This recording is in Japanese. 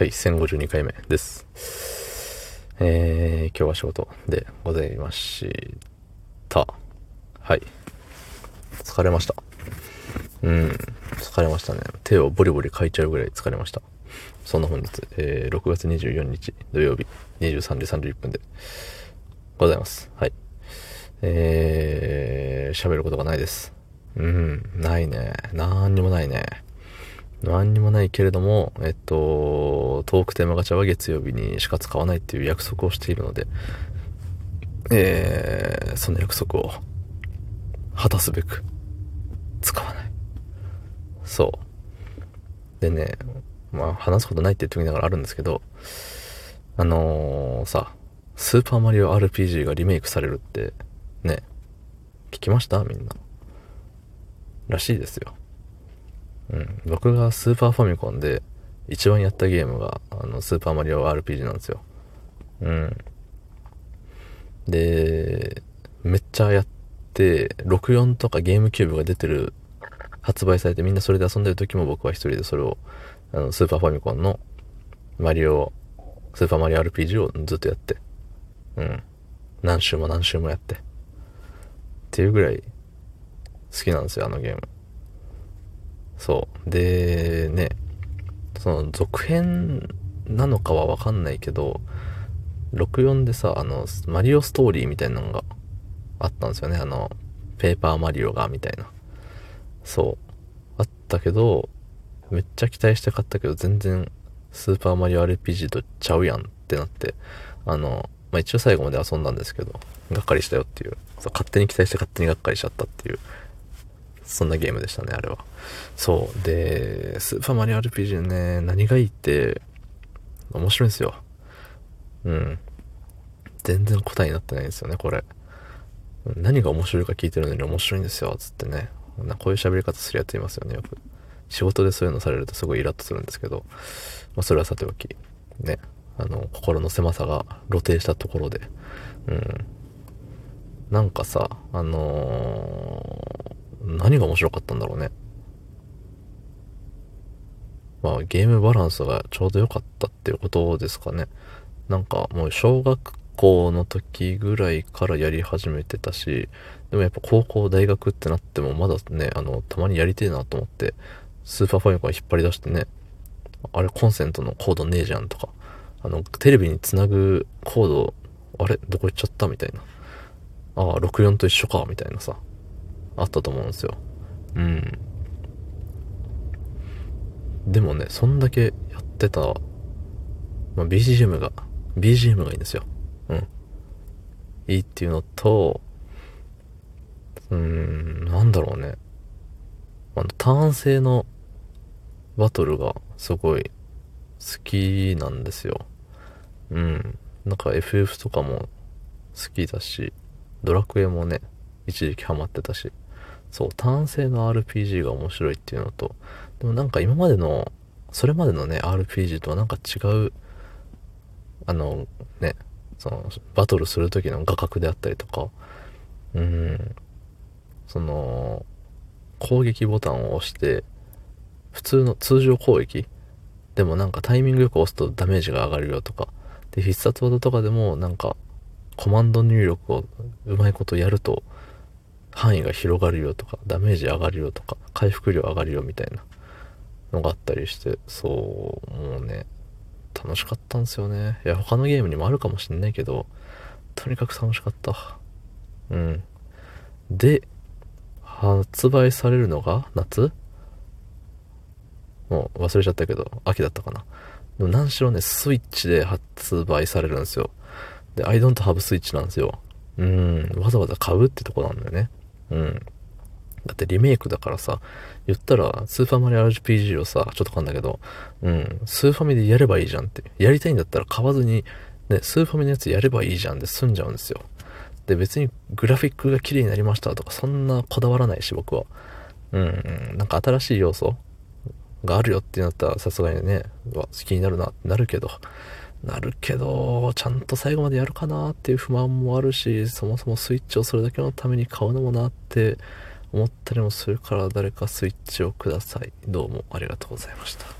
はい、1052回目です。えー、今日は仕事でございました。はい。疲れました。うん、疲れましたね。手をボリボリかいちゃうぐらい疲れました。そんな本日、えー、6月24日土曜日23時31分でございます。はい。えー、喋ることがないです。うん、ないね。なんにもないね。何にもないけれども、えっと、トークテーマガチャは月曜日にしか使わないっていう約束をしているので、えー、その約束を果たすべく使わない。そう。でね、まあ話すことないって言ってみながらあるんですけど、あのー、さ、スーパーマリオ RPG がリメイクされるって、ね、聞きました？みんな。らしいですよ。うん、僕がスーパーファミコンで一番やったゲームが、あの、スーパーマリオ RPG なんですよ。うん。で、めっちゃやって、64とかゲームキューブが出てる、発売されてみんなそれで遊んでる時も僕は一人でそれを、あの、スーパーファミコンのマリオ、スーパーマリオ RPG をずっとやって、うん。何周も何周もやって。っていうぐらい好きなんですよ、あのゲーム。そう。で、ね、その続編なのかはわかんないけど、64でさ、あの、マリオストーリーみたいなのがあったんですよね。あの、ペーパーマリオが、みたいな。そう。あったけど、めっちゃ期待して買ったけど、全然、スーパーマリオ RPG とちゃうやんってなって、あの、まあ、一応最後まで遊んだんですけど、がっかりしたよっていう、そう勝手に期待して勝手にがっかりしちゃったっていう、そんなゲームでしたね、あれは。そう。で、スーパーマリオ RPG ね、何がいいって、面白いんですよ。うん。全然答えになってないんですよね、これ。何が面白いか聞いてるのに面白いんですよ、つってね。なこういう喋り方するやついますよね、よく。仕事でそういうのされるとすごいイラッとするんですけど、まあ、それはさておき、ね。あの、心の狭さが露呈したところで、うん。なんかさ、あのー、何が面白かったんだろうね。まあ、ゲームバランスがちょうど良かったっていうことですかね。なんかもう小学校の時ぐらいからやり始めてたし、でもやっぱ高校、大学ってなってもまだね、あの、たまにやりてえなと思って、スーパーファミコン引っ張り出してね、あれコンセントのコードねえじゃんとか、あの、テレビにつなぐコード、あれどこ行っちゃったみたいな。ああ、64と一緒かみたいなさ、あったと思うんですよ。うん。でもね、そんだけやってた、まあ、BGM が、BGM がいいんですよ。うん。いいっていうのと、うん、なんだろうね。あの、ターン制のバトルがすごい好きなんですよ。うん。なんか FF とかも好きだし、ドラクエもね、一時期ハマってたし、そう、単性の RPG が面白いっていうのと、でもなんか今までの、それまでのね、RPG とはなんか違う、あの、ね、その、バトルする時の画角であったりとか、うん、その、攻撃ボタンを押して、普通の通常攻撃でもなんかタイミングよく押すとダメージが上がるよとか、で、必殺技とかでもなんか、コマンド入力をうまいことやると、範囲が広がるよとか、ダメージ上がるよとか、回復量上がるよみたいなのがあったりして、そう、もうね、楽しかったんですよね。いや、他のゲームにもあるかもしんないけど、とにかく楽しかった。うん。で、発売されるのが夏？もう忘れちゃったけど、秋だったかな。でも何しろね、スイッチで発売されるんですよ。で、I don't have Switch なんですよ。うん、わざわざ買うってとこなんだよね。うん。だってリメイクだからさ、言ったら、スーパーマリオ RPG をさ、ちょっと噛んだけど、うん、スーファミでやればいいじゃんって。やりたいんだったら買わずに、ね、スーファミのやつやればいいじゃんで済んじゃうんですよ。で、別にグラフィックが綺麗になりましたとか、そんなこだわらないし、僕は。うん、うん、なんか新しい要素があるよってなったら、さすがにね、わ、好きになるなってなるけど、なるけど、ちゃんと最後までやるかなっていう不満もあるし、そもそもスイッチをそれだけのために買うのもなって思ったりもするから誰かスイッチをください。どうもありがとうございました。